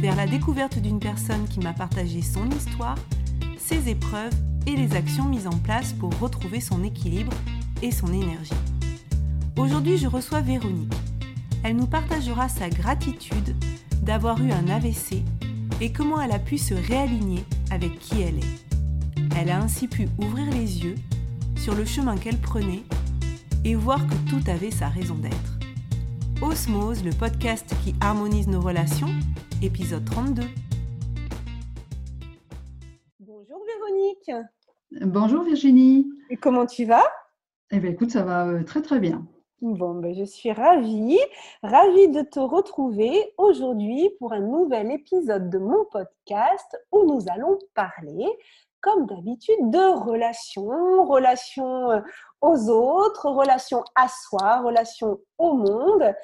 vers la découverte d'une personne qui m'a partagé son histoire, ses épreuves et les actions mises en place pour retrouver son équilibre et son énergie. Aujourd'hui, je reçois Véronique. Elle nous partagera sa gratitude d'avoir eu un AVC et comment elle a pu se réaligner avec qui elle est. Elle a ainsi pu ouvrir les yeux sur le chemin qu'elle prenait et voir que tout avait sa raison d'être. Osmose, le podcast qui harmonise nos relations, épisode 32. Bonjour Véronique. Bonjour Virginie. Et comment tu vas? Eh bien écoute, ça va euh, très très bien. Bon, ben, je suis ravie, ravie de te retrouver aujourd'hui pour un nouvel épisode de mon podcast où nous allons parler, comme d'habitude, de relations, relations euh, aux autres, relations à soi, relations au monde.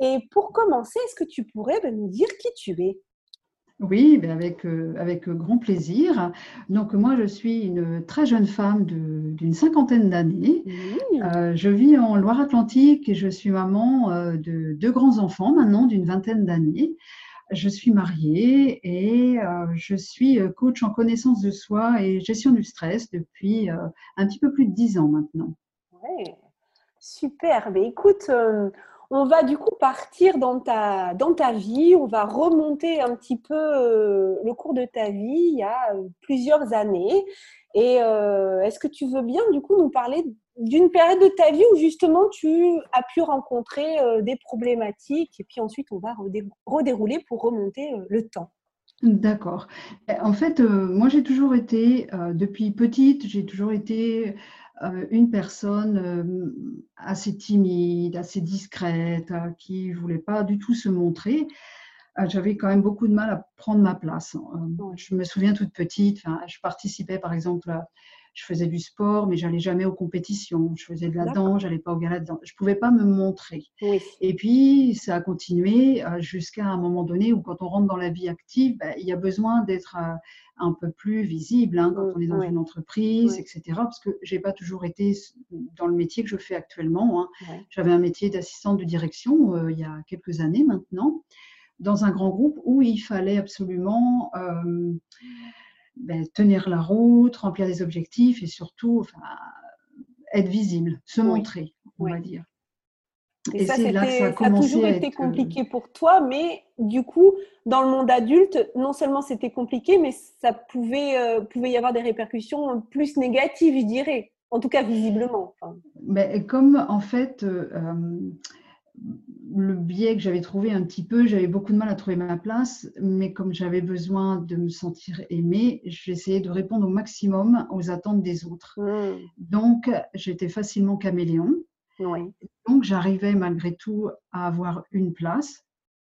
Et pour commencer, est-ce que tu pourrais ben, nous dire qui tu es? Oui, ben, avec, euh, avec grand plaisir. Donc moi, je suis une très jeune femme d'une cinquantaine d'années. Euh, je vis en Loire-Atlantique et je suis maman euh, de deux grands-enfants maintenant d'une vingtaine d'années. Je suis mariée et je suis coach en connaissance de soi et gestion du stress depuis un petit peu plus de dix ans maintenant. Oui, super. Mais ben, écoute, on va du coup partir dans ta, dans ta vie, on va remonter un petit peu euh, le cours de ta vie il y a euh, plusieurs années. Et euh, est-ce que tu veux bien du coup nous parler d'une période de ta vie où justement tu as pu rencontrer des problématiques et puis ensuite on va redérouler pour remonter le temps? D'accord. En fait, moi j'ai toujours été, depuis petite, j'ai toujours été une personne euh, assez timide, assez discrète, euh, qui ne voulait pas du tout se montrer j'avais quand même beaucoup de mal à prendre ma place. Je me souviens toute petite, je participais par exemple, je faisais du sport, mais j'allais jamais aux compétitions. Je faisais de la danse, j'allais pas au gala de danse. Je pouvais pas me montrer. Et puis ça a continué jusqu'à un moment donné où quand on rentre dans la vie active, ben, il y a besoin d'être un peu plus visible hein, quand on est dans une entreprise, etc. Parce que j'ai pas toujours été dans le métier que je fais actuellement. Hein. J'avais un métier d'assistante de direction euh, il y a quelques années maintenant, dans un grand groupe où il fallait absolument euh, ben, tenir la route, remplir des objectifs et surtout enfin, être visible, se montrer, on va dire. Et, ça, là ça, a toujours été euh, compliqué pour toi, mais du coup, dans le monde adulte, non seulement c'était compliqué, mais ça pouvait, euh, pouvait y avoir des répercussions plus négatives, je dirais, en tout cas visiblement. Mais comme en fait, euh, le biais que j'avais trouvé un petit peu, j'avais beaucoup de mal à trouver ma place, mais comme j'avais besoin de me sentir aimée, j'essayais de répondre au maximum aux attentes des autres. Mmh. Donc, j'étais facilement caméléon. Donc, j'arrivais malgré tout à avoir une place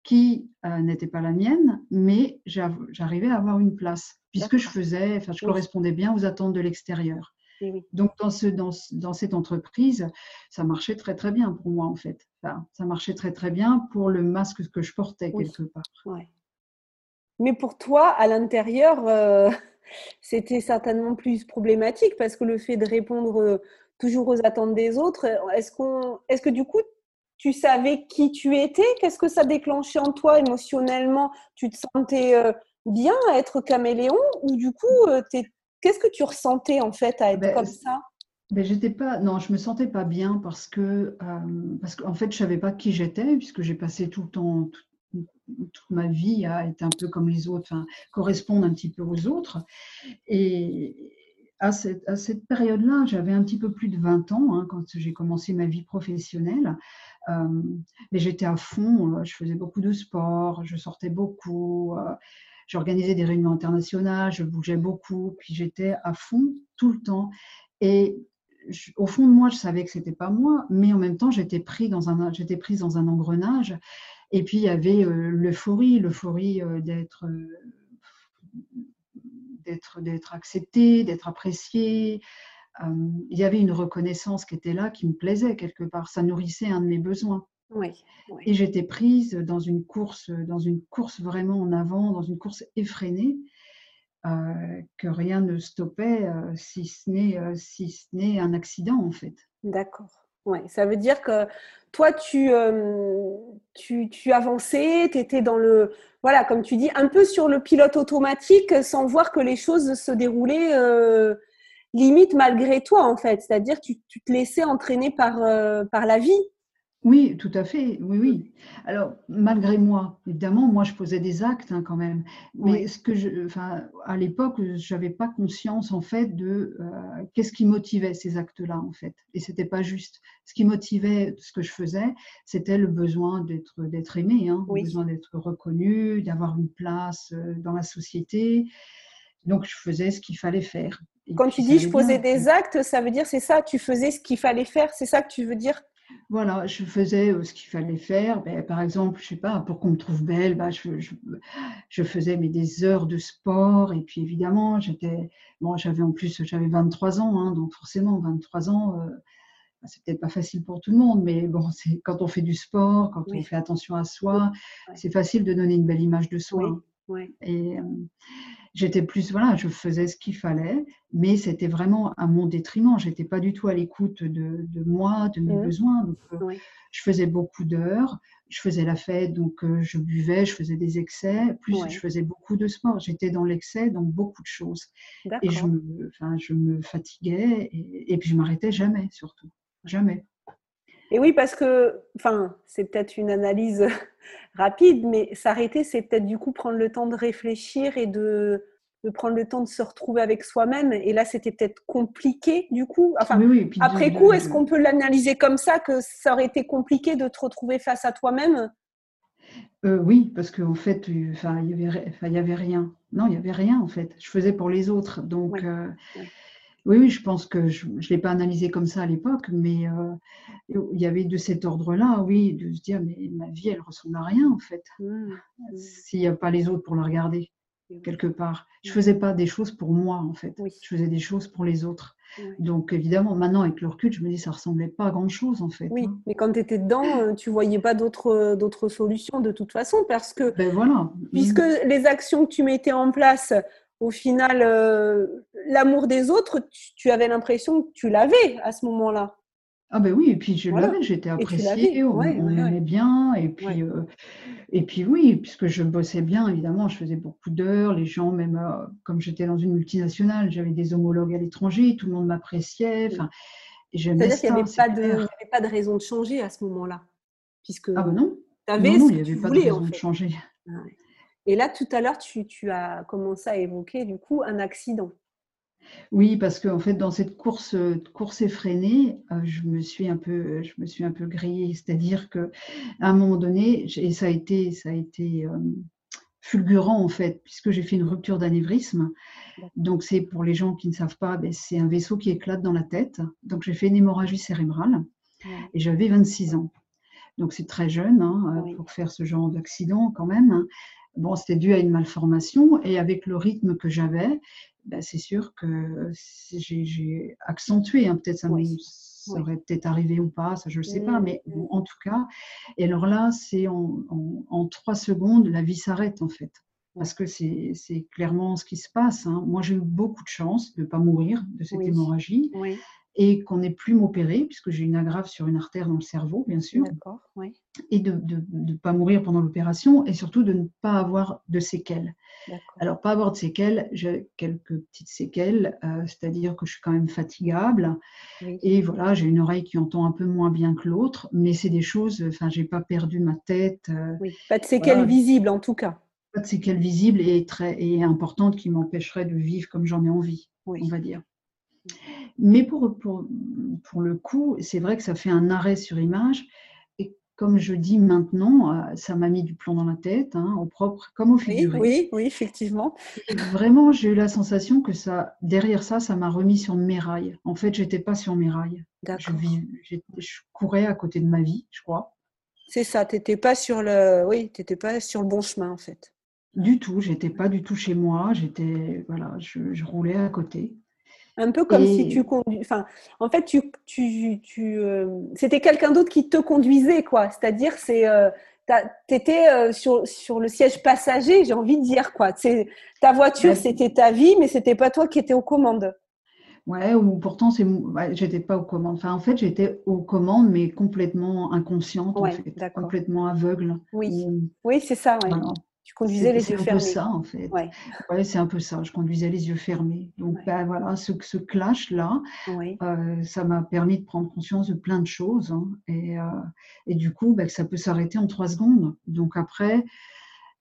qui euh, n'était pas la mienne, mais j'arrivais à avoir une place, puisque je faisais, enfin, je correspondais bien aux attentes de l'extérieur. Donc, dans, ce, dans, dans, cette entreprise, ça marchait très, très bien pour moi, en fait. ça marchait très, très bien pour le masque que je portais, quelque part. Mais pour toi, à l'intérieur, euh, c'était certainement plus problématique parce que le fait de répondre euh, toujours aux attentes des autres. Est-ce qu'on, est-ce que du coup, tu savais qui tu étais? Qu'est-ce que ça déclenchait en toi émotionnellement? Tu te sentais euh, bien à être caméléon? Ou du coup, euh, qu'est-ce que tu ressentais en fait à être ben, comme ça? Ben, j'étais pas, non, je me sentais pas bien parce que, euh, parce qu'en fait, je savais pas qui j'étais puisque j'ai passé tout le temps, toute ma vie à être un peu comme les autres, enfin, correspondre un petit peu aux autres. Et, à cette, période-là, j'avais un petit peu plus de 20 ans hein, quand j'ai commencé ma vie professionnelle. Euh, mais j'étais à fond, euh, je faisais beaucoup de sport, je sortais beaucoup, euh, j'organisais des réunions internationales, je bougeais beaucoup, puis j'étais à fond tout le temps. Et au fond de moi, je savais que c'était pas moi, mais en même temps, j'étais pris dans un, prise dans un engrenage. Et puis il y avait l'euphorie, l'euphorie d'être d'être d'être acceptée, d'être appréciée. il y avait une reconnaissance qui était là, qui me plaisait quelque part. Ça nourrissait un de mes besoins. Oui, Et j'étais prise dans une course, dans une course vraiment en avant, dans une course effrénée, que rien ne stoppait, si ce n'est si ce n'est un accident en fait. D'accord. Ouais, ça veut dire que toi, tu, tu, tu avançais, tu étais dans le, voilà, comme tu dis, un peu sur le pilote automatique sans voir que les choses se déroulaient limite malgré toi, en fait. C'est-à-dire tu, tu te laissais entraîner par, par la vie. Oui, tout à fait. Oui, oui. Alors, malgré moi, évidemment, moi, je posais des actes hein, quand même. Mais ce que je, enfin, à l'époque, je n'avais pas conscience en fait de euh, qu'est-ce qui motivait ces actes-là en fait. Et c'était pas juste. Ce qui motivait ce que je faisais, c'était le besoin d'être d'être aimé, hein, le besoin d'être reconnu, d'avoir une place euh, dans la société. Donc, je faisais ce qu'il fallait faire. Quand tu dis je posais des actes, ça veut dire c'est ça, tu faisais ce qu'il fallait faire, c'est ça que tu veux dire voilà, je faisais euh, ce qu'il fallait faire. Ben, par exemple, je sais pas, pour qu'on me trouve belle, ben, je, faisais mais des heures de sport. Et puis évidemment, j'étais, bon, j'avais en plus, j'avais 23 ans, hein, donc forcément, 23 ans, euh, ben, c'est peut-être pas facile pour tout le monde, mais bon, c'est quand on fait du sport, quand on fait attention à soi, c'est facile de donner une belle image de soi. Et euh, j'étais plus, voilà, je faisais ce qu'il fallait, mais c'était vraiment à mon détriment. J'étais pas du tout à l'écoute de, moi, de mes mmh. besoins. Donc, euh, je faisais beaucoup d'heures, je faisais la fête, donc euh, je buvais, je faisais des excès, plus je faisais beaucoup de sport. J'étais dans l'excès dans beaucoup de choses. Et je me, je me fatiguais et, et puis je m'arrêtais jamais, surtout. Jamais. Et oui, parce que, enfin, c'est peut-être une analyse rapide, mais s'arrêter, c'est peut-être du coup prendre le temps de réfléchir et de, prendre le temps de se retrouver avec soi-même. Et là, c'était peut-être compliqué du coup. Enfin, après coup, est-ce qu'on peut l'analyser comme ça, que ça aurait été compliqué de te retrouver face à toi-même? Euh, oui, parce qu'en fait, il n'y avait rien. Non, il n'y avait rien en fait. Je faisais pour les autres. Donc, euh, oui, je pense que je ne l'ai pas analysé comme ça à l'époque, mais euh, il y avait de cet ordre-là, oui, de se dire, mais ma vie, elle ressemble à rien, en fait, mmh, mmh. s'il n'y a pas les autres pour la regarder, quelque part. Je ne mmh. faisais pas des choses pour moi, en fait. Je faisais des choses pour les autres. Donc, évidemment, maintenant, avec le recul, je me dis, ça ressemblait pas à grand-chose, en fait. Oui, hein. mais quand tu étais dedans, euh, tu voyais pas d'autres, d'autres solutions de toute façon, parce que, ben voilà. puisque les actions que tu mettais en place au final, euh, l'amour des autres, tu, avais l'impression que tu l'avais à ce moment-là. Ah ben oui, et puis je l'avais, j'étais appréciée, on, m'aimait bien, et puis, euh, et puis oui, puisque je bossais bien, évidemment, je faisais beaucoup d'heures, les gens, même euh, comme j'étais dans une multinationale, j'avais des homologues à l'étranger, tout le monde m'appréciait, C'est-à-dire qu'il n'y avait, pas de raison de changer à ce moment-là, puisque ah ben non, non, non il n'y avait pas de raison de changer. Ah et là, tout à l'heure, tu, as commencé à évoquer du coup un accident. Oui, parce qu'en fait, dans cette course, course effrénée, euh, je me suis un peu, je me suis un peu grillée. C'est-à-dire que à un moment donné, et ça a été, ça a été euh, fulgurant en fait, puisque j'ai fait une rupture d'anévrisme. Donc c'est pour les gens qui ne savent pas, ben, c'est un vaisseau qui éclate dans la tête. Donc j'ai fait une hémorragie cérébrale et j'avais 26 ans. Donc c'est très jeune hein, pour faire ce genre d'accident quand même. Bon, c'était dû à une malformation et avec le rythme que j'avais, ben, c'est sûr que j'ai accentué. Hein, peut-être ça, aurait peut-être arrivé ou pas, ça je ne sais pas, mais mmh. en tout cas. Et alors là, c'est en, trois secondes, la vie s'arrête en fait. Parce que c'est clairement ce qui se passe. Hein. Moi, j'ai eu beaucoup de chance de ne pas mourir de cette hémorragie. Oui et qu'on n'ait plus m'opérer, puisque j'ai une aggrave sur une artère dans le cerveau, bien sûr. Et de ne pas mourir pendant l'opération, et surtout de ne pas avoir de séquelles. Alors, pas avoir de séquelles, j'ai quelques petites séquelles, euh, c'est-à-dire que je suis quand même fatigable, et voilà, j'ai une oreille qui entend un peu moins bien que l'autre, mais c'est des choses, enfin, j'ai pas perdu ma tête. Euh, pas de séquelles visibles en tout cas. Pas de séquelles visibles et, très, et importantes qui m'empêcheraient de vivre comme j'en ai envie, on va dire. Mais pour, pour, pour le coup, c'est vrai que ça fait un arrêt sur image. Et comme je dis maintenant, euh, ça m'a mis du plomb dans la tête, hein, au propre comme au figuré. Oui, oui, effectivement. vraiment, j'ai eu la sensation que ça, derrière ça, ça m'a remis sur mes rails. En fait, j'étais pas sur mes rails. Je, je, courais à côté de ma vie, je crois. C'est ça, tu n'étais pas, sur le... oui, pas sur le bon chemin, en fait. Du tout, j'étais pas du tout chez moi. J'étais, voilà, je, roulais à côté. Un peu comme si tu conduis. Enfin, en fait, tu, tu, tu euh, c'était quelqu'un d'autre qui te conduisait, quoi. C'est-à-dire, c'est, euh, tu étais euh, sur, sur le siège passager, j'ai envie de dire, quoi. C'est ta voiture, c'était ta vie, mais c'était pas toi qui étais aux commandes. Ouais, ou pourtant, c'est, ouais, j'étais pas aux commandes. Enfin, en fait, j'étais aux commandes, mais complètement inconsciente, en fait, complètement aveugle. Oui, oui c'est ça. Ouais. Tu conduisais les yeux fermés. C'est un peu ça, en fait. Ouais. c'est un peu ça. Je conduisais les yeux fermés. Donc, ben, voilà, ce, ce clash-là, euh, ça m'a permis de prendre conscience de plein de choses. Hein. et, euh, et, du coup, ben, ça peut s'arrêter en trois secondes. Donc, après,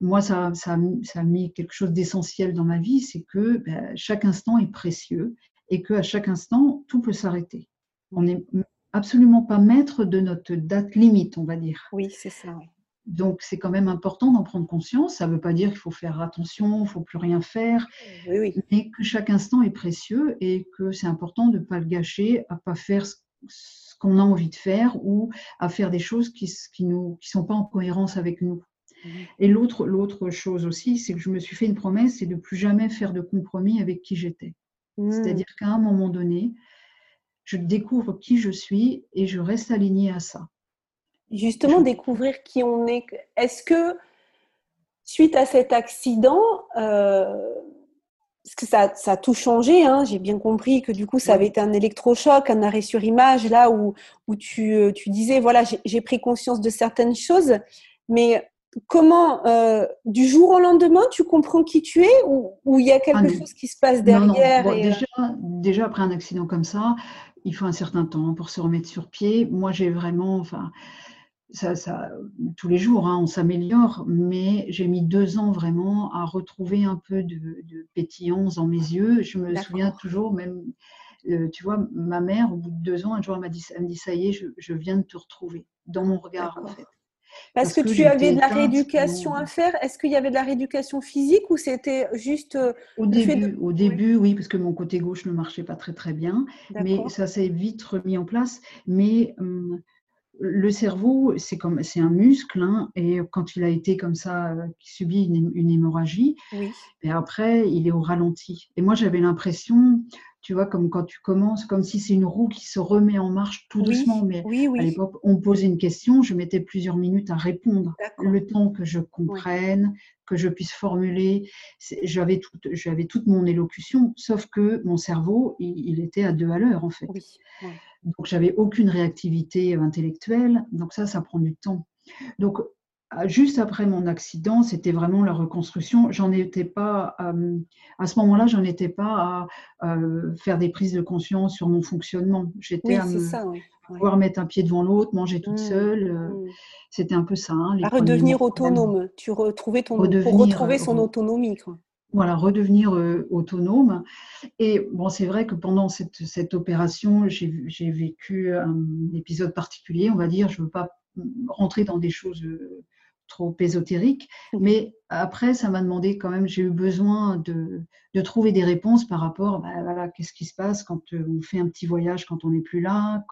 moi, ça, ça, ça a mis quelque chose d'essentiel dans ma vie, c'est que ben, chaque instant est précieux et qu'à chaque instant, tout peut s'arrêter. On n'est absolument pas maître de notre date limite, on va dire. Oui, c'est ça. Oui. Donc, c'est quand même important d'en prendre conscience. Ça ne veut pas dire qu'il faut faire attention, il ne faut plus rien faire, mais que chaque instant est précieux et que c'est important de ne pas le gâcher, à ne pas faire ce, qu'on a envie de faire ou à faire des choses qui ne qui sont pas en cohérence avec nous. Mmh. Et l'autre, l'autre chose aussi, c'est que je me suis fait une promesse, c'est de plus jamais faire de compromis avec qui j'étais. Mmh. C'est-à-dire qu'à un moment donné, je découvre qui je suis et je reste alignée à ça justement découvrir qui on est. Est-ce que suite à cet accident, euh, parce que ça, ça, a tout changé, hein, j'ai bien compris que du coup ça avait été un électrochoc, un arrêt sur image, là où, où tu, euh, tu disais, voilà, j'ai pris conscience de certaines choses, mais comment, euh, du jour au lendemain, tu comprends qui tu es ou il y a quelque ah chose qui se passe derrière déjà, déjà, après un accident comme ça, il faut un certain temps pour se remettre sur pied. Moi, j'ai vraiment, enfin, ça, tous les jours, hein, on s'améliore, mais j'ai mis deux ans vraiment à retrouver un peu de, pétillance dans mes yeux. Je me souviens toujours, même, euh, tu vois, ma mère, au bout de deux ans, un jour, elle m'a dit, dit ça y est, je, viens de te retrouver dans mon regard, en fait. Parce, que, tu avais de la rééducation à faire. Est-ce qu'il y avait de la rééducation physique ou c'était juste euh, au début Au début, oui. parce que mon côté gauche ne marchait pas très très bien, mais ça s'est vite remis en place. Mais hum, le cerveau, c'est comme c'est un muscle, hein, et quand il a été comme ça, euh, qui subit une, hémorragie, et après il est au ralenti. Et moi j'avais l'impression, tu vois, comme quand tu commences, comme si c'est une roue qui se remet en marche tout doucement. Mais à l'époque, on posait une question, je mettais plusieurs minutes à répondre, le temps que je comprenne, que je puisse formuler. J'avais toute, j'avais toute mon élocution, sauf que mon cerveau, il, était à deux à l'heure en fait. Donc, j'avais aucune réactivité intellectuelle. Donc, ça, ça prend du temps. Donc, juste après mon accident, c'était vraiment la reconstruction. J'en étais pas, euh, à ce moment-là, j'en étais pas à euh, faire des prises de conscience sur mon fonctionnement. J'étais à pouvoir mettre un pied devant l'autre, manger toute mmh, seule. Euh, mmh. C'était un peu ça. Hein, à redevenir autonome. Tu retrouvais ton, pour retrouver son autonomie. Quoi voilà, redevenir autonome. Et bon, c'est vrai que pendant cette, cette opération, j'ai vécu un épisode particulier, on va dire. Je ne veux pas rentrer dans des choses trop ésotériques, mmh. mais après, ça m'a demandé quand même, j'ai eu besoin de, de, trouver des réponses par rapport, bah, voilà, qu'est-ce qui se passe quand euh, on fait un petit voyage, quand on n'est plus là.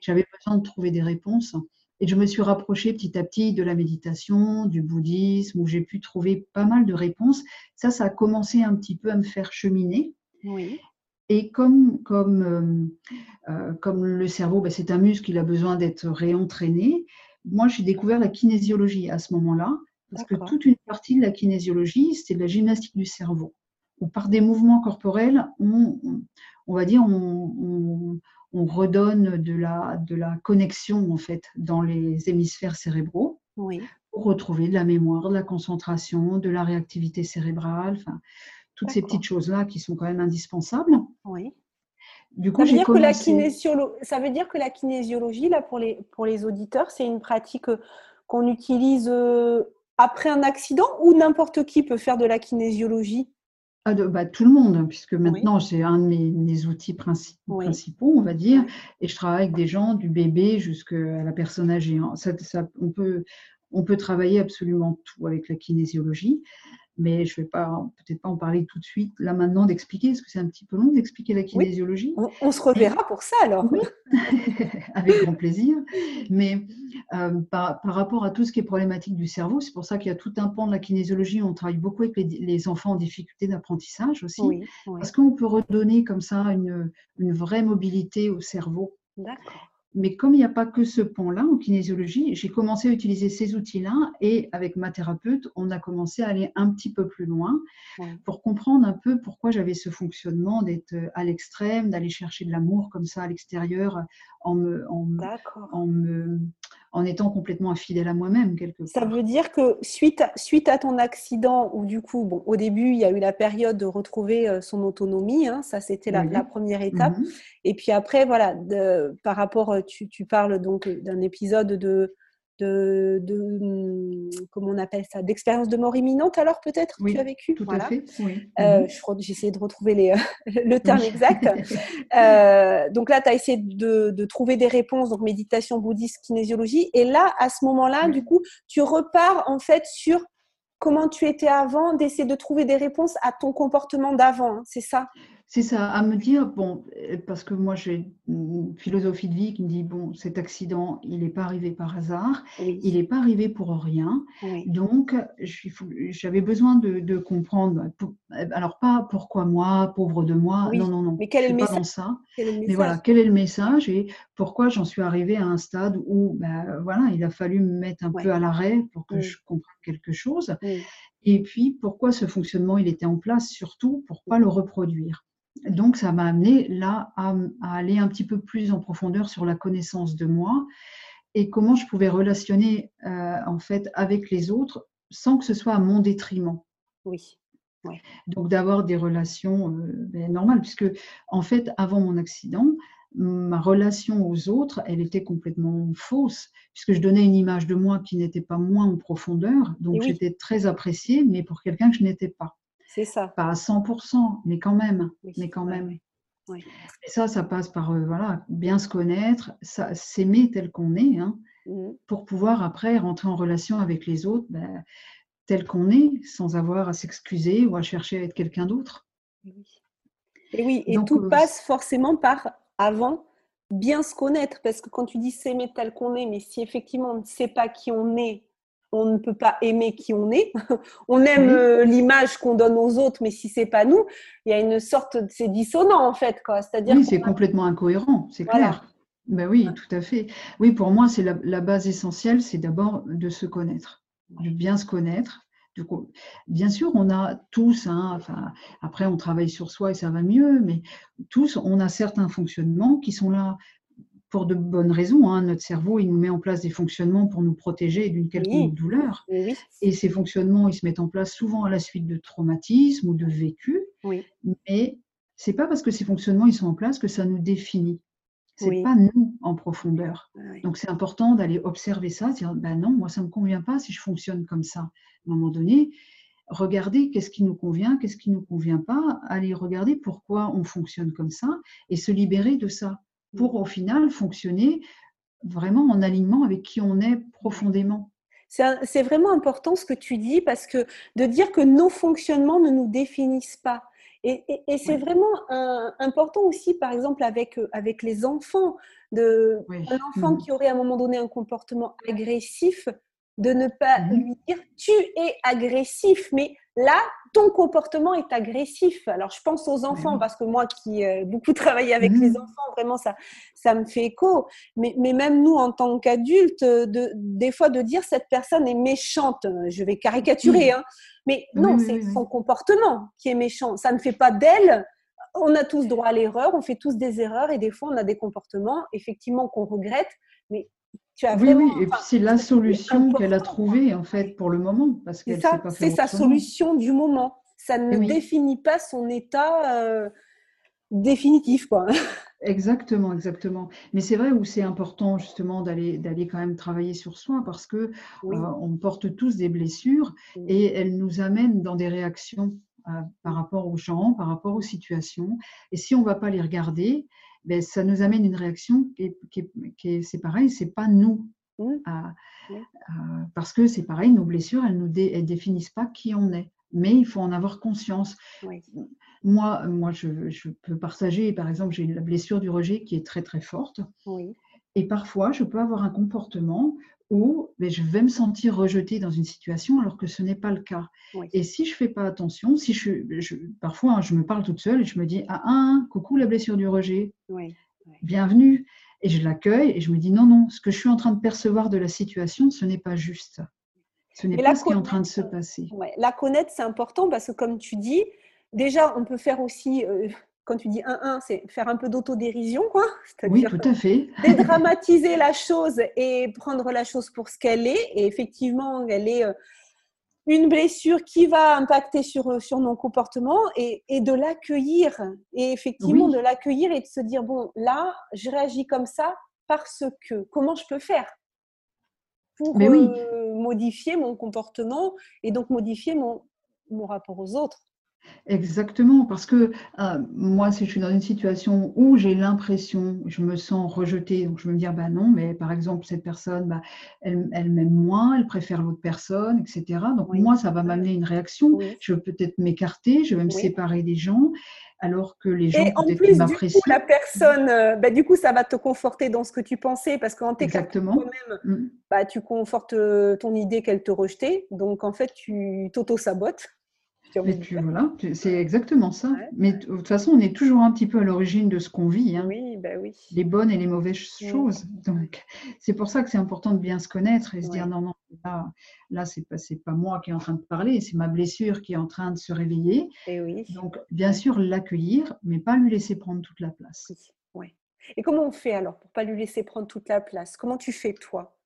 J'avais besoin de trouver des réponses. Et je me suis rapprochée petit à petit de la méditation, du bouddhisme, où j'ai pu trouver pas mal de réponses. Ça, ça a commencé un petit peu à me faire cheminer. Oui. Et comme, comme, euh, euh, comme le cerveau, ben, c'est un muscle, il a besoin d'être réentraîné. Moi, j'ai découvert la kinésiologie à ce moment-là, parce que toute une partie de la kinésiologie, c'est de la gymnastique du cerveau. Où par des mouvements corporels, on, on, va dire, on, on redonne de la, de la connexion en fait dans les hémisphères cérébraux pour retrouver de la mémoire, de la concentration, de la réactivité cérébrale, enfin, toutes ces petites choses-là qui sont quand même indispensables. Oui. Du coup, ça, veut dire que la ça veut dire que la kinésiologie, là, pour les, pour les auditeurs, c'est une pratique qu'on utilise euh, après un accident ou n'importe qui peut faire de la kinésiologie? Ah, bah, tout le monde, puisque maintenant c'est un de mes, outils principaux, on va dire, et je travaille avec des gens du bébé jusqu'à la personne âgée. Hein. on, peut, on peut travailler absolument tout avec la kinésiologie, mais je ne vais pas peut-être pas en parler tout de suite là maintenant d'expliquer, parce que c'est un petit peu long d'expliquer la kinésiologie. On, se reverra pour ça alors. avec grand plaisir. Mais euh, par, rapport à tout ce qui est problématique du cerveau. C'est pour ça qu'il y a tout un pan de la kinésiologie. On travaille beaucoup avec les, enfants en difficulté d'apprentissage aussi, parce qu'on peut redonner comme ça une, une vraie mobilité au cerveau. Mais comme il n'y a pas que ce pont-là en kinésiologie, j'ai commencé à utiliser ces outils-là et avec ma thérapeute, on a commencé à aller un petit peu plus loin pour comprendre un peu pourquoi j'avais ce fonctionnement d'être à l'extrême, d'aller chercher de l'amour comme ça à l'extérieur en me, en, en me, en étant complètement infidèle à moi-même quelque part. Ça veut dire que suite à, suite à ton accident, où du coup, bon, au début, il y a eu la période de retrouver euh, son autonomie, hein, ça c'était la, première étape. Mhm. Et puis après, voilà, de, par rapport, euh, tu, tu parles donc d'un épisode de de, de, comment on appelle ça, d'expérience de mort imminente alors peut-être oui, tu as vécu? tout à fait. Euh, mhm. J'ai essayé de retrouver les, le terme exact. euh, donc là, tu as essayé de, de, trouver des réponses, donc méditation bouddhiste, kinésiologie. Et là, à ce moment-là, du coup, tu repars en fait sur comment tu étais avant, d'essayer de trouver des réponses à ton comportement d'avant, hein, c'est ça? C'est ça, à me dire, bon, euh, parce que moi j'ai une philosophie de vie qui me dit, bon, cet accident, il n'est pas arrivé par hasard, il n'est pas arrivé pour rien. Donc, j'avais besoin de, comprendre, euh, alors pas pourquoi moi, pauvre de moi, non, non, non. Mais quel est le message dans ça. Mais voilà, quel est le message et pourquoi j'en suis arrivée à un stade où, ben, voilà, il a fallu me mettre un peu à l'arrêt pour que je comprenne quelque chose. Et puis, pourquoi ce fonctionnement, il était en place, surtout pour pas le reproduire? Donc, ça m'a amené là à, aller un petit peu plus en profondeur sur la connaissance de moi et comment je pouvais relationner euh, en fait avec les autres sans que ce soit à mon détriment. Oui. Donc d'avoir des relations euh, ben, normales, puisque en fait, avant mon accident, ma relation aux autres, elle était complètement fausse, puisque je donnais une image de moi qui n'était pas moins en profondeur. Donc j'étais très appréciée, mais pour quelqu'un que je n'étais pas. C'est ça. Pas à 100%, mais quand même. mais quand même. Et ça, ça passe par euh, voilà, bien se connaître, s'aimer tel qu'on est, hein, mmh. pour pouvoir après rentrer en relation avec les autres ben, tel qu'on est, sans avoir à s'excuser ou à chercher à être quelqu'un d'autre. Et oui, et tout euh, passe forcément par avant bien se connaître, parce que quand tu dis s'aimer tel qu'on est, mais si effectivement on ne sait pas qui on est on ne peut pas aimer qui on est. on aime euh, l'image qu'on donne aux autres, mais si c'est pas nous, il y a une sorte, de... c'est dissonant en fait, quoi. C'est-à-dire oui, c'est complètement incohérent, c'est clair. Ben oui, tout à fait. Oui, pour moi, c'est la, base essentielle, c'est d'abord de se connaître, de bien se connaître. bien sûr, on a tous, hein, enfin, après on travaille sur soi et ça va mieux, mais tous, on a certains fonctionnements qui sont là pour de bonnes raisons. Hein. Notre cerveau, il nous met en place des fonctionnements pour nous protéger d'une quelconque douleur. Et ces fonctionnements, ils se mettent en place souvent à la suite de traumatismes ou de vécus. Oui. Mais c'est pas parce que ces fonctionnements ils sont en place que ça nous définit. C'est pas nous en profondeur. Donc c'est important d'aller observer ça, dire ben non, moi ça me convient pas si je fonctionne comme ça. À un moment donné, regarder qu'est-ce qui nous convient, qu'est-ce qui nous convient pas, aller regarder pourquoi on fonctionne comme ça et se libérer de ça pour au final fonctionner vraiment en alignement avec qui on est profondément. C'est vraiment important ce que tu dis parce que de dire que nos fonctionnements ne nous définissent pas. Et, c'est vraiment important aussi, par exemple, avec, avec les enfants, de, un enfant mmh. qui aurait à un moment donné un comportement agressif, de ne pas mmh lui dire tu es agressif, mais là, ton comportement est agressif. Alors, je pense aux enfants parce que moi qui ai beaucoup travaillé avec les mmh. enfants, vraiment, ça, ça me fait écho. Mais, mais même nous, en tant qu'adultes, de, des fois, de dire cette personne est méchante, je vais caricaturer, hein, mais non, c'est son comportement qui est méchant. Ça ne fait pas d'elle. On a tous droit à l'erreur, on fait tous des erreurs et des fois, on a des comportements, effectivement, qu'on regrette. Mais oui, oui, et puis c'est la solution qu'elle a trouvée en fait pour le moment. parce C'est ça, c'est sa solution du moment. Ça ne définit pas son état euh, définitif. Quoi. Exactement, exactement. Mais c'est vrai où c'est important justement d'aller d'aller quand même travailler sur soi parce que euh, on porte tous des blessures et elles nous amènent dans des réactions euh, par rapport aux gens, par rapport aux situations. Et si on ne va pas les regarder, ben, ça nous amène une réaction qui est, c'est pareil, c'est pas nous. Mmh. parce que c'est pareil, nos blessures, elles ne elles définissent pas qui on est. Mais il faut en avoir conscience. Moi, moi je, je, peux partager, par exemple, j'ai la blessure du rejet qui est très très forte. Et parfois, je peux avoir un comportement où ben, je vais me sentir rejetée dans une situation alors que ce n'est pas le cas. Et si je ne fais pas attention, si je, parfois hein, je me parle toute seule et je me dis Ah, ah coucou la blessure du rejet, bienvenue. Et je l'accueille et je me dis Non, non, ce que je suis en train de percevoir de la situation, ce n'est pas juste. Ce n'est pas ce qui est en train de se passer. La connaître, c'est important parce que comme tu dis, déjà, on peut faire aussi. Euh, quand tu dis 1-1, c'est faire un peu d'autodérision, quoi. Oui, tout à fait. dédramatiser la chose et prendre la chose pour ce qu'elle est. Et effectivement, elle est euh, une blessure qui va impacter sur, euh, sur mon comportement et, et de l'accueillir. Et effectivement, de l'accueillir et de se dire, bon, là, je réagis comme ça parce que, comment je peux faire pour euh, modifier mon comportement et donc modifier mon, mon rapport aux autres? Exactement, parce que euh, moi, si je suis dans une situation où j'ai l'impression, je me sens rejetée, donc je me dis, bah non, mais par exemple, cette personne, bah, elle, elle m'aime moins, elle préfère l'autre personne, etc. Donc moi, ça va m'amener une réaction. Je vais peut-être m'écarter, je vais me séparer des gens, alors que les gens peut-être m'apprécient. la personne, euh, bah, du coup, ça va te conforter dans ce que tu pensais, parce qu'en t'écartant toi-même, mmh. bah, tu confortes euh, ton idée qu'elle te rejetait. Donc, en fait, tu t'auto-sabotes voilà, c'est exactement ça. Mais de toute façon, on est toujours un petit peu à l'origine de ce qu'on vit. Hein. Oui, bah oui. Les bonnes et les mauvaises choses. Donc, c'est pour ça que c'est important de bien se connaître et se dire non, non, là, là c'est pas, pas moi qui est en train de parler, c'est ma blessure qui est en train de se réveiller. Et oui. Donc, bien sûr, l'accueillir, mais pas lui laisser prendre toute la place. Oui. Et comment on fait alors pour pas lui laisser prendre toute la place? Comment tu fais toi?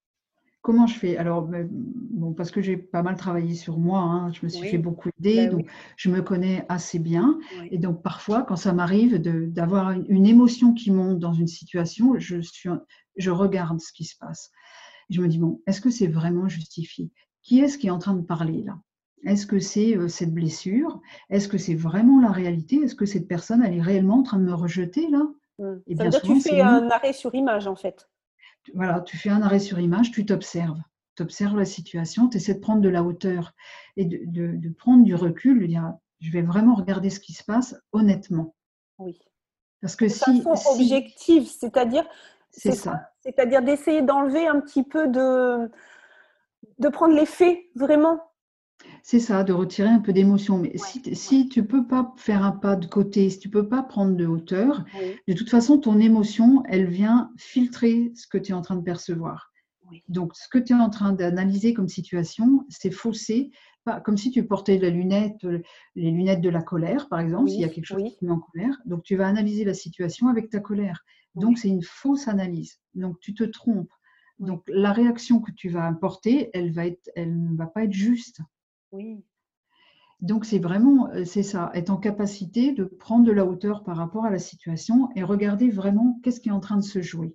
Comment je fais? Alors, ben, bon, parce que j'ai pas mal travaillé sur moi, hein, je me suis fait beaucoup d'idées, bah donc je me connais assez bien. Et donc, parfois, quand ça m'arrive d'avoir une, émotion qui monte dans une situation, je, suis, je regarde ce qui se passe. je me dis, bon, est-ce que c'est vraiment justifié? Qui est-ce qui est en train de parler là? Est-ce que c'est euh, cette blessure? Est-ce que c'est vraiment la réalité? Est-ce que cette personne, elle est réellement en train de me rejeter là? Mmh. Et Ça veut dire que tu fais un arrêt sur image en fait voilà, tu fais un arrêt sur image, tu t'observes. Tu observes la situation, tu essaies de prendre de la hauteur et de, prendre du recul, de dire je vais vraiment regarder ce qui se passe honnêtement. Oui. Parce que de si, façon objective, c'est-à-dire c'est ça. C'est-à-dire d'essayer d'enlever un petit peu de de prendre les faits vraiment? C'est ça, de retirer un peu d'émotion. Mais si, tu ne peux pas faire un pas de côté, si tu ne peux pas prendre de hauteur, de toute façon, ton émotion, elle vient filtrer ce que tu es en train de percevoir. Donc, ce que tu es en train d'analyser comme situation, c'est faussé, comme si tu portais la lunette, les lunettes de la colère, par exemple, s'il y a quelque chose qui te met en colère. Donc, tu vas analyser la situation avec ta colère. Donc, c'est une fausse analyse. Donc, tu te trompes. Donc, la réaction que tu vas apporter, elle, va être, elle ne va pas être juste. Oui. Donc c'est vraiment, euh, c'est ça, être en capacité de prendre de la hauteur par rapport à la situation et regarder vraiment qu'est-ce qui est en train de se jouer.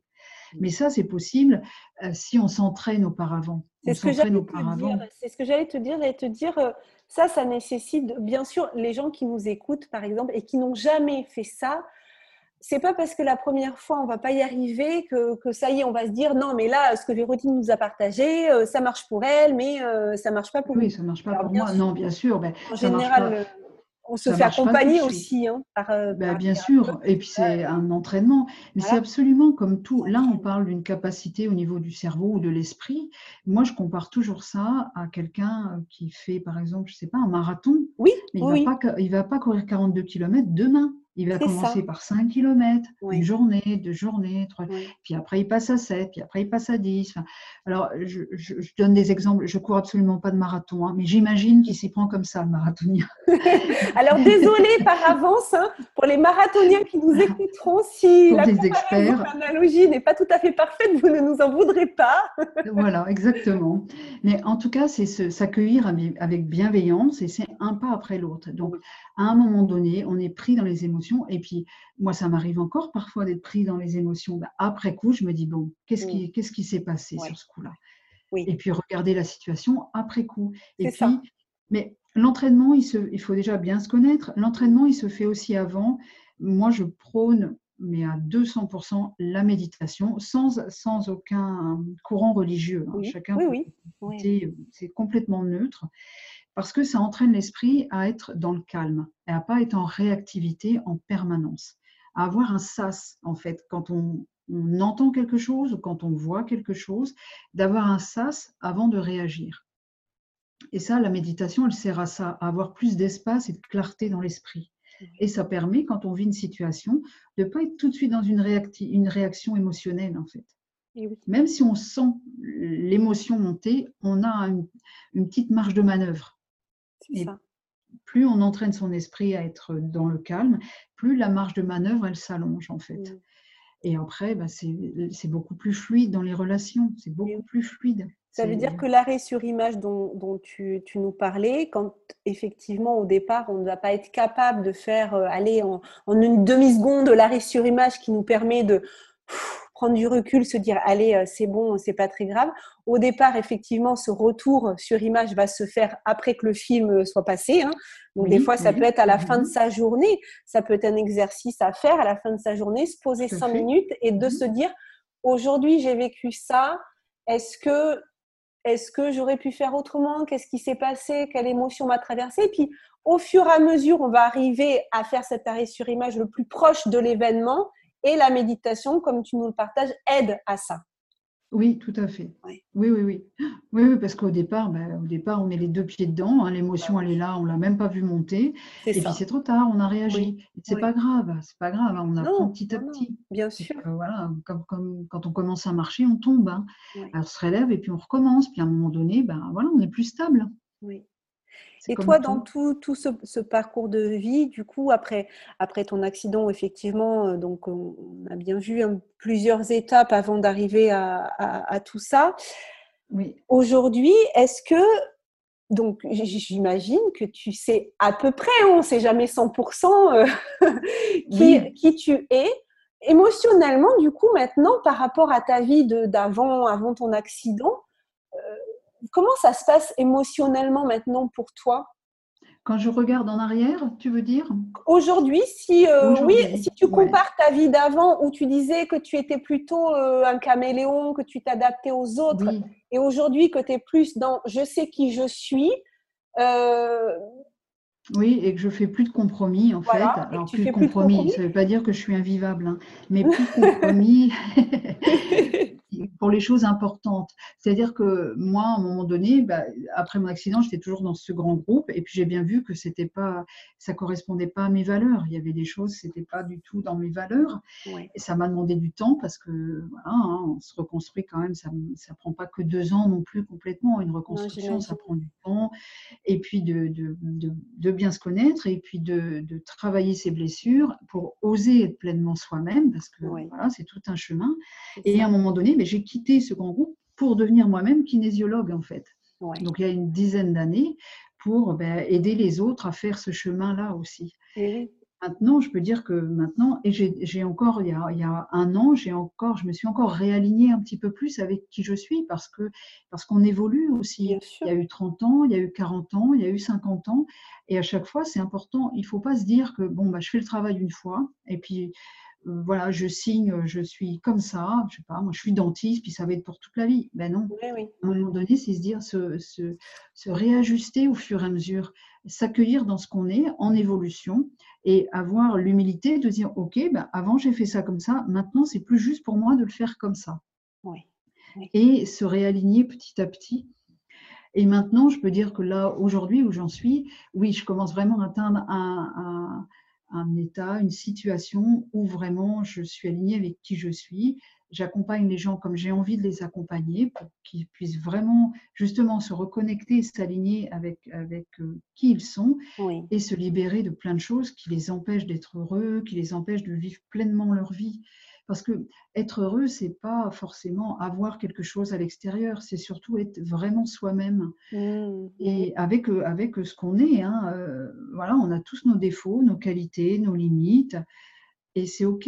Mais ça, c'est possible euh, si on s'entraîne auparavant. C'est ce, que j'allais te dire. J'allais te dire, euh, ça, ça nécessite, bien sûr, les gens qui nous écoutent, par exemple, et qui n'ont jamais fait ça, c'est pas parce que la première fois on va pas y arriver que, que, ça y est, on va se dire non, mais là, ce que Vérotine nous a partagé, euh, ça marche pour elle, mais euh, ça marche pas pour Oui, ça marche pas pour moi. Non, bien sûr. Ben, en général, euh, on se fait accompagner aussi. Hein, ben, bien sûr. Et puis c'est un entraînement. Mais c'est absolument comme tout. Là, on parle d'une capacité au niveau du cerveau ou de l'esprit. Moi, je compare toujours ça à quelqu'un qui fait, par exemple, je sais pas, un marathon. Oui. Mais il va pas, il va pas courir 42 km demain. Il va commencer par 5 km, une journée, deux journées, trois. Puis après, il passe à 7, puis après, il passe à 10. alors, je, donne des exemples. Je cours absolument pas de marathon, hein, mais j'imagine qu'il s'y prend comme ça, le marathonien. alors, désolé par avance hein, pour les marathoniens qui nous écouteront. Si la experts. analogie n'est pas tout à fait parfaite, vous ne nous en voudrez pas. voilà, exactement. Mais en tout cas, c'est s'accueillir avec bienveillance et c'est un pas après l'autre. Donc, à un moment donné, on est pris dans les émotions. Et puis, moi, ça m'arrive encore parfois d'être pris dans les émotions. Ben, après coup, je me dis, bon, qu'est-ce qui mm. qui s'est passé sur ce coup-là? Et puis, regarder la situation après coup. Et puis, mais l'entraînement, il, il faut déjà bien se connaître. L'entraînement, il se fait aussi avant. Moi, je prône mais à 200% la méditation, sans, sans aucun courant religieux. Hein. Chacun, oui, oui. c'est complètement neutre parce que ça entraîne l'esprit à être dans le calme et à pas être en réactivité en permanence, à avoir un sas en fait quand on, on entend quelque chose ou quand on voit quelque chose, d'avoir un sas avant de réagir. Et ça, la méditation, elle sert à ça, à avoir plus d'espace et de clarté dans l'esprit. Et ça permet, quand on vit une situation, de ne pas être tout de suite dans une, une réaction émotionnelle, en fait. Même si on sent l'émotion monter, on a une, petite marge de manœuvre. Et plus on entraîne son esprit à être dans le calme, plus la marge de manœuvre, elle s'allonge, en fait. Et après, bah, c'est beaucoup plus fluide dans les relations, c'est beaucoup plus fluide. Ça veut dire que l'arrêt sur image dont, tu, nous parlais, quand effectivement au départ on ne va pas être capable de faire euh, aller en, une demi-seconde l'arrêt sur image qui nous permet de prendre du recul, se dire allez euh, c'est bon, c'est pas très grave. Au départ effectivement ce retour sur image va se faire après que le film soit passé. Hein. Donc des fois ça peut être à la fin de sa journée, ça peut être un exercice à faire à la fin de sa journée, se poser cinq minutes et de se dire aujourd'hui j'ai vécu ça. Est-ce que est-ce que j'aurais pu faire autrement? Qu'est-ce qui s'est passé? Quelle émotion m'a traversée? Et puis, au fur et à mesure, on va arriver à faire cet arrêt sur image le plus proche de l'événement. Et la méditation, comme tu nous le partages, aide à ça. Oui, tout à fait. Oui, oui, oui. Oui, oui, parce qu'au départ, ben, au départ, on met les deux pieds dedans. Hein, l'émotion, elle est là, on l'a même pas vu monter. Et puis c'est trop tard, on a réagi. C'est pas grave, c'est pas grave. Hein, on apprend petit à petit. bien sûr. voilà, comme, comme, quand on commence à marcher, on tombe. Hein. Alors, on se relève et puis on recommence. Puis à un moment donné, ben voilà, on est plus stable. Oui. Et toi, dans tout, tout ce, parcours de vie, du coup, après, après ton accident, effectivement, euh, donc on a bien vu hein, plusieurs étapes avant d'arriver à, tout ça. Oui. Aujourd'hui, est-ce que, donc j'imagine que tu sais à peu près, on ne sait jamais 100% euh, qui, qui tu es. Émotionnellement, du coup, maintenant, par rapport à ta vie d'avant, avant ton accident, comment ça se passe émotionnellement maintenant pour toi? Quand je regarde en arrière, tu veux dire? Aujourd'hui, si, euh, oui, si tu compares ta vie d'avant où tu disais que tu étais plutôt euh, un caméléon, que tu t'adaptais aux autres, et aujourd'hui que tu es plus dans je sais qui je suis. Euh, oui, et que je fais plus de compromis en fait. Alors plus de compromis, ça ne veut pas dire que je suis invivable, hein, mais plus de compromis. pour les choses importantes. C'est-à-dire que moi, à un moment donné, bah, après mon accident, j'étais toujours dans ce grand groupe et puis j'ai bien vu que c'était pas, ça correspondait pas à mes valeurs. Il y avait des choses, c'était pas du tout dans mes valeurs. Et ça m'a demandé du temps parce que voilà, hein, on se reconstruit quand même. Ça, ça prend pas que deux ans non plus complètement. Une reconstruction, ça prend du temps. Et puis de, de, de, bien se connaître et puis de, de, travailler ses blessures pour oser être pleinement soi-même parce que voilà, c'est tout un chemin. Et à un moment donné, mais j'ai quitté ce grand groupe pour devenir moi-même kinésiologue en fait. Donc il y a une dizaine d'années pour ben, aider les autres à faire ce chemin-là aussi. Maintenant, je peux dire que maintenant, et j'ai encore, il y, a, il y, a, un an, j'ai encore, je me suis encore réalignée un petit peu plus avec qui je suis parce que parce qu'on évolue aussi. Il y a eu 30 ans, il y a eu 40 ans, il y a eu 50 ans, et à chaque fois, c'est important. Il ne faut pas se dire que bon, bah, je fais le travail une fois, et puis voilà, je signe, je suis comme ça, je sais pas, moi je suis dentiste, puis ça va être pour toute la vie. Ben non. À un moment donné, c'est se dire, se, se, se, réajuster au fur et à mesure, s'accueillir dans ce qu'on est en évolution et avoir l'humilité de dire, ok, ben avant j'ai fait ça comme ça, maintenant c'est plus juste pour moi de le faire comme ça. Et se réaligner petit à petit. Et maintenant, je peux dire que là, aujourd'hui où j'en suis, oui, je commence vraiment à atteindre un, un un état, une situation où vraiment je suis alignée avec qui je suis. J'accompagne les gens comme j'ai envie de les accompagner pour qu'ils puissent vraiment justement se reconnecter, s'aligner avec, avec euh, qui ils sont et se libérer de plein de choses qui les empêchent d'être heureux, qui les empêchent de vivre pleinement leur vie. Parce que être heureux, c'est pas forcément avoir quelque chose à l'extérieur, c'est surtout être vraiment soi-même. Mmh. Et avec, euh, avec ce qu'on est, hein, euh, voilà, on a tous nos défauts, nos qualités, nos limites, et c'est OK.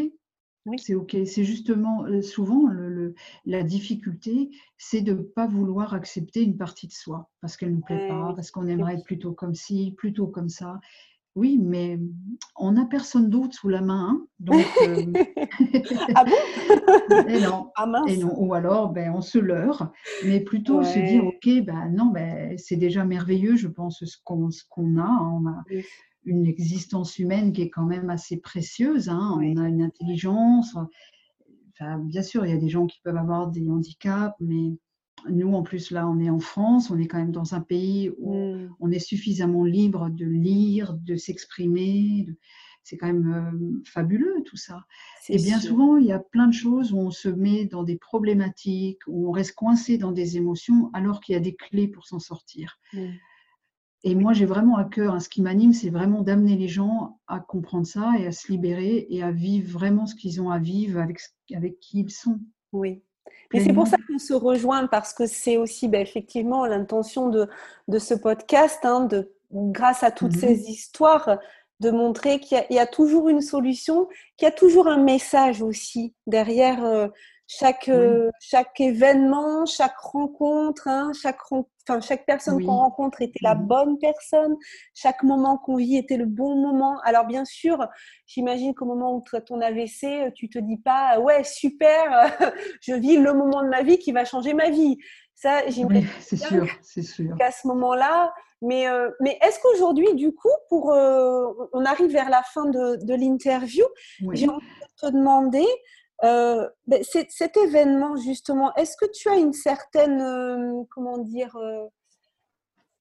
C'est OK. C'est justement euh, souvent le, la difficulté, c'est de ne pas vouloir accepter une partie de soi parce qu'elle ne nous plaît pas, parce qu'on aimerait être plutôt comme ci, plutôt comme ça. Oui, mais on n'a personne d'autre sous la main. Hein, donc, euh, ah bon? Et non, ah et non. Ou alors, ben, on se leurre, mais plutôt se dire, OK, ben, non, ben, c'est déjà merveilleux, je pense, ce qu'on a. On a une existence humaine qui est quand même assez précieuse. Hein. On a une intelligence. bien sûr, il y a des gens qui peuvent avoir des handicaps, mais nous, en plus, là, on est en France, on est quand même dans un pays où mmh. on est suffisamment libre de lire, de s'exprimer. C'est quand même euh, fabuleux tout ça. Et bien souvent, il y a plein de choses où on se met dans des problématiques, où on reste coincé dans des émotions, alors qu'il y a des clés pour s'en sortir. Mmh. Et moi, j'ai vraiment à cœur, hein, ce qui m'anime, c'est vraiment d'amener les gens à comprendre ça et à se libérer et à vivre vraiment ce qu'ils ont à vivre avec, avec qui ils sont. Oui, et c'est pour ça qu'on se rejoint, parce que c'est aussi ben, effectivement l'intention de, de, ce podcast, hein, de, grâce à toutes mhm. ces histoires, de montrer qu'il y, a toujours une solution, qu'il y a toujours un message aussi derrière euh, chaque, euh, chaque événement, chaque rencontre, hein, chaque, enfin, chaque personne qu'on rencontre était la bonne personne, chaque moment qu'on vit était le bon moment. Alors bien sûr, j'imagine qu'au moment où tu as ton AVC, tu te dis pas ouais super, je vis le moment de ma vie qui va changer ma vie. Ça, j'imagine. c'est sûr, c'est sûr. Qu'à ce moment-là, mais, euh, mais est-ce qu'aujourd'hui, du coup, pour, euh, on arrive vers la fin de, de l'interview, j'ai envie de te demander, euh, ben, cet événement, justement, est-ce que tu as une certaine, euh, comment dire, euh,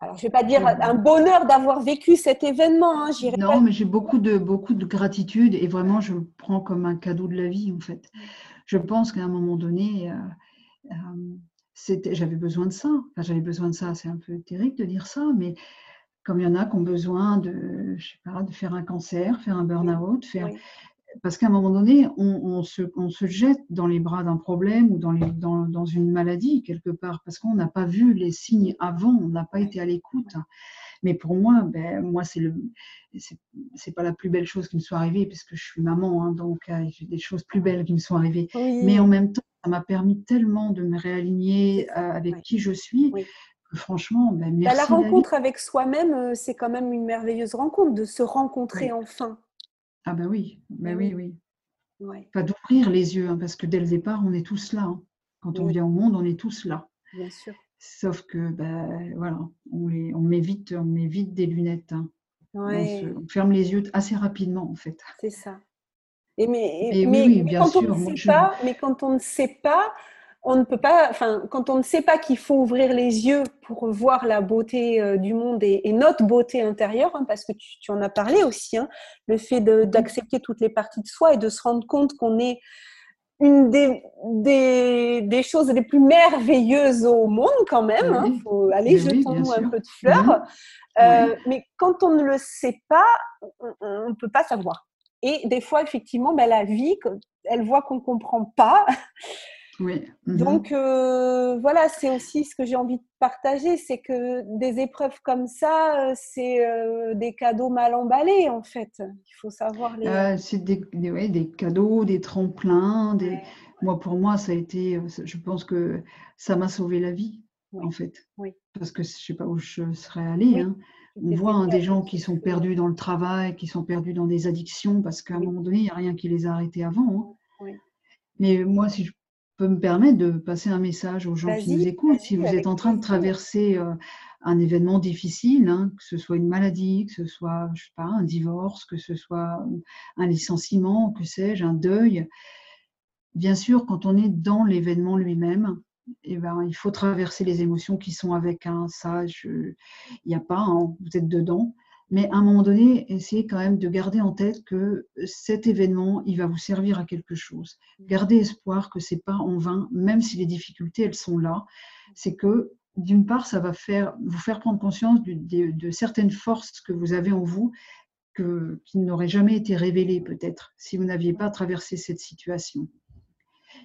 alors je ne vais pas dire un bonheur d'avoir vécu cet événement. Hein, non, mais j'ai beaucoup de, beaucoup de gratitude et vraiment je le prends comme un cadeau de la vie, en fait. Je pense qu'à un moment donné, j'avais besoin de ça. Enfin, j'avais besoin de ça, c'est un peu terrible de dire ça, mais comme il y en a qui ont besoin de, je sais pas, de faire un cancer, faire un burn-out, faire, parce qu'à un moment donné, on, se, jette dans les bras d'un problème ou dans, une maladie quelque part, parce qu'on n'a pas vu les signes avant, on n'a pas été à l'écoute. Mais pour moi, ben, moi c'est le, c'est pas la plus belle chose qui me soit arrivée, puisque je suis maman, hein, donc euh, j'ai des choses plus belles qui me sont arrivées. Mais en même temps, ça m'a permis tellement de me réaligner euh, avec qui je suis. que Franchement, ben, bah, merci. la rencontre avec soi-même, euh, c'est quand même une merveilleuse rencontre de se rencontrer enfin. Ah ben oui, ben oui, oui. Pas d'ouvrir les yeux, hein, parce que dès le départ, on est tous là. Hein. Quand on vient au monde, on est tous là. Bien sûr. Sauf que, ben, voilà, on, les, on, met vite, on met vite des lunettes. Hein. On, ferme les yeux assez rapidement, en fait. C'est ça. Et mais, mais, bien quand sûr, on ne sait pas, mais quand on ne sait pas, on ne peut pas, enfin, quand on ne sait pas qu'il faut ouvrir les yeux pour voir la beauté euh, du monde et, notre beauté intérieure, hein, parce que tu, en as parlé aussi, hein, le fait d'accepter toutes les parties de soi et de se rendre compte qu'on est une des, des, choses les plus merveilleuses au monde quand même. Il hein, faut aller jeter un peu de fleurs. Mhm. Euh, mais quand on ne le sait pas, on ne peut pas savoir. Et des fois, effectivement, ben, la vie, elle voit qu'on ne comprend pas. Oui. Mhm. Donc euh, voilà, c'est aussi ce que j'ai envie de partager, c'est que des épreuves comme ça, euh, c'est euh, des cadeaux mal emballés en fait. Il faut savoir les. c'est des, des, cadeaux, des tremplins. Des... Moi, pour moi, ça a été, je pense que ça m'a sauvé la vie en fait. Oui. Parce que je sais pas où je serais allée. Hein. On voit hein, des gens qui sont perdus dans le travail, qui sont perdus dans des addictions parce qu'à un moment donné, il n'y a rien qui les a arrêtés avant. Hein. Mais moi, si je peux me permettre de passer un message aux gens qui nous écoutent. Si vous êtes en train de traverser euh, un événement difficile, hein, que ce soit une maladie, que ce soit je sais pas, un divorce, que ce soit un licenciement, que sais-je, un deuil, bien sûr, quand on est dans l'événement lui-même, eh ben, il faut traverser les émotions qui sont avec un ça, il n'y a pas, hein, vous êtes dedans. Mais à un moment donné, essayez quand même de garder en tête que cet événement, il va vous servir à quelque chose. Gardez espoir que c'est pas en vain, même si les difficultés, elles sont là. C'est que, d'une part, ça va faire, vous faire prendre conscience de, certaines forces que vous avez en vous que, qui n'auraient jamais été révélées, peut-être, si vous n'aviez pas traversé cette situation.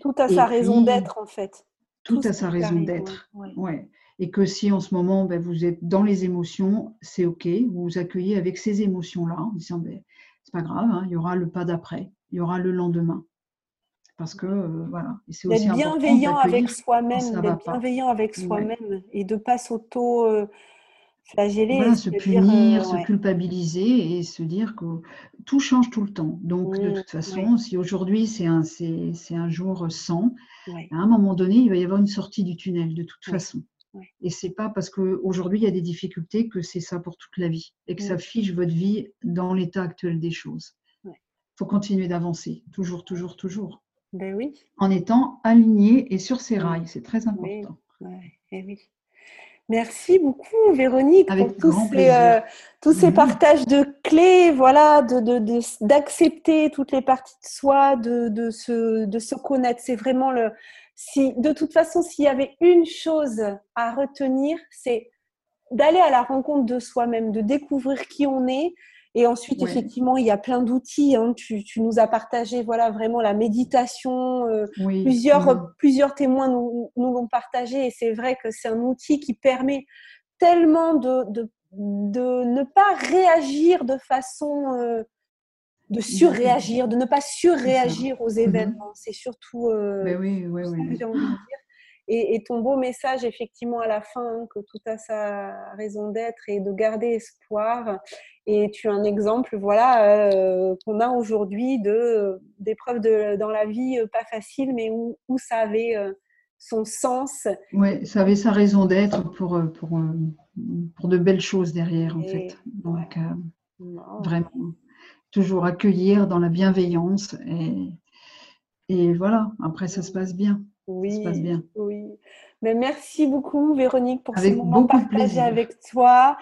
Tout a sa raison d'être, en fait. Tout, a sa raison d'être. ouais et que si en ce moment ben, vous êtes dans les émotions, c'est ok, vous vous accueillez avec ces émotions-là en disant ben, c'est pas grave, hein, il y aura le pas d'après, il y aura le lendemain. Parce que euh, voilà, c'est aussi bienveillant avec soi-même, d'être bienveillant avec soi-même et de pas s'auto euh, flageller, se punir, euh, se culpabiliser et se dire que tout change tout le temps. Donc de mmh, toute façon, si aujourd'hui c'est un, c'est, un jour sans, à un moment donné, il va y avoir une sortie du tunnel de toute façon. Et c'est pas parce qu'aujourd'hui il y a des difficultés que c'est ça pour toute la vie et que ça fiche votre vie dans l'état actuel des choses. Il faut continuer d'avancer, toujours, toujours, toujours. Ben oui. En étant aligné et sur ses rails, c'est très important. Eh oui. Merci beaucoup Véronique Avec pour tous ces, euh, tous ces partages de clés, voilà, de, de- de- d'accepter toutes les parties de soi, de, de, se, de se connaître. C'est vraiment le. Si, de toute façon, s'il y avait une chose à retenir, c'est d'aller à la rencontre de soi-même, de découvrir qui on est. Et ensuite, Ouais. effectivement, il y a plein d'outils. hein. Tu, tu nous as partagé, voilà, vraiment la méditation, euh, Oui. plusieurs, témoins nous, nous l'ont partagé et c'est vrai que c'est un outil qui permet tellement de, de, de ne pas réagir de façon euh, de surréagir, de ne pas surréagir aux événements. C'est surtout euh, Ben oui, oui, oui. que j'ai envie de dire. Et, et ton beau message, effectivement, à la fin, hein, que tout a sa raison d'être et de garder espoir. Et tu as un exemple, voilà, euh, qu'on a aujourd'hui de d'épreuves de, dans la vie euh, pas faciles, mais où, où ça avait euh, son sens. Ouais, ça avait sa raison d'être pour, pour, pour de belles choses derrière, en Et- fait. Donc, vraiment, toujours accueillir dans la bienveillance et, et voilà, après ça se passe bien. Oui, se passe bien. oui. Mais merci beaucoup, Véronique, pour Avec ce moment partagé plaisir. avec toi.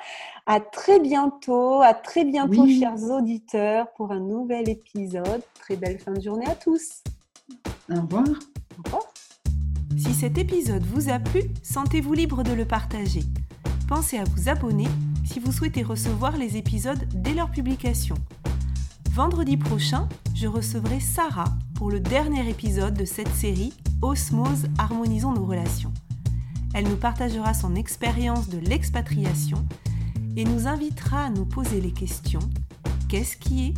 À très bientôt, à très bientôt, Oui. chers auditeurs, pour un nouvel épisode. Très belle fin de journée à tous. Au revoir. Au revoir. Si cet épisode vous a plu, sentez-vous libre de le partager. Pensez à vous abonner si vous souhaitez recevoir les épisodes dès leur publication. Vendredi prochain, je recevrai Sarah pour le dernier épisode de cette série Osmose, harmonisons nos relations. Elle nous partagera son expérience de l'expatriation et nous invitera à nous poser les questions qu'est-ce qui est?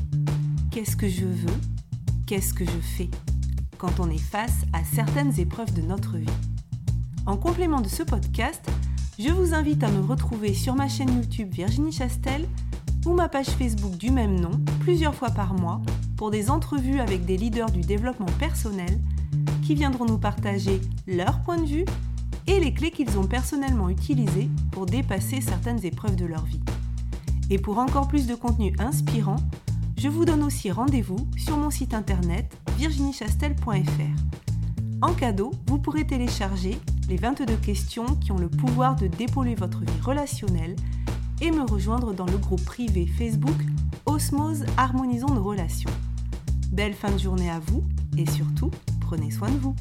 Qu'est-ce que je veux? Qu'est-ce que je fais? Quand on est face à certaines épreuves de notre vie. En complément de ce podcast, je vous invite à me retrouver sur ma chaîne YouTube Virginie Chastel ou ma page Facebook du même nom plusieurs fois par mois pour des entrevues avec des leaders du développement personnel qui viendront nous partager leur point de vue et les clés qu'ils ont personnellement utilisées pour dépasser certaines épreuves de leur vie. Et pour encore plus de contenu inspirant, je vous donne aussi rendez-vous sur mon site internet virginiechastel.fr. En cadeau, vous pourrez télécharger les 22 questions qui ont le pouvoir de dépolluer votre vie relationnelle et me rejoindre dans le groupe privé Facebook Osmose Harmonisons nos relations. Belle fin de journée à vous et surtout, prenez soin de vous.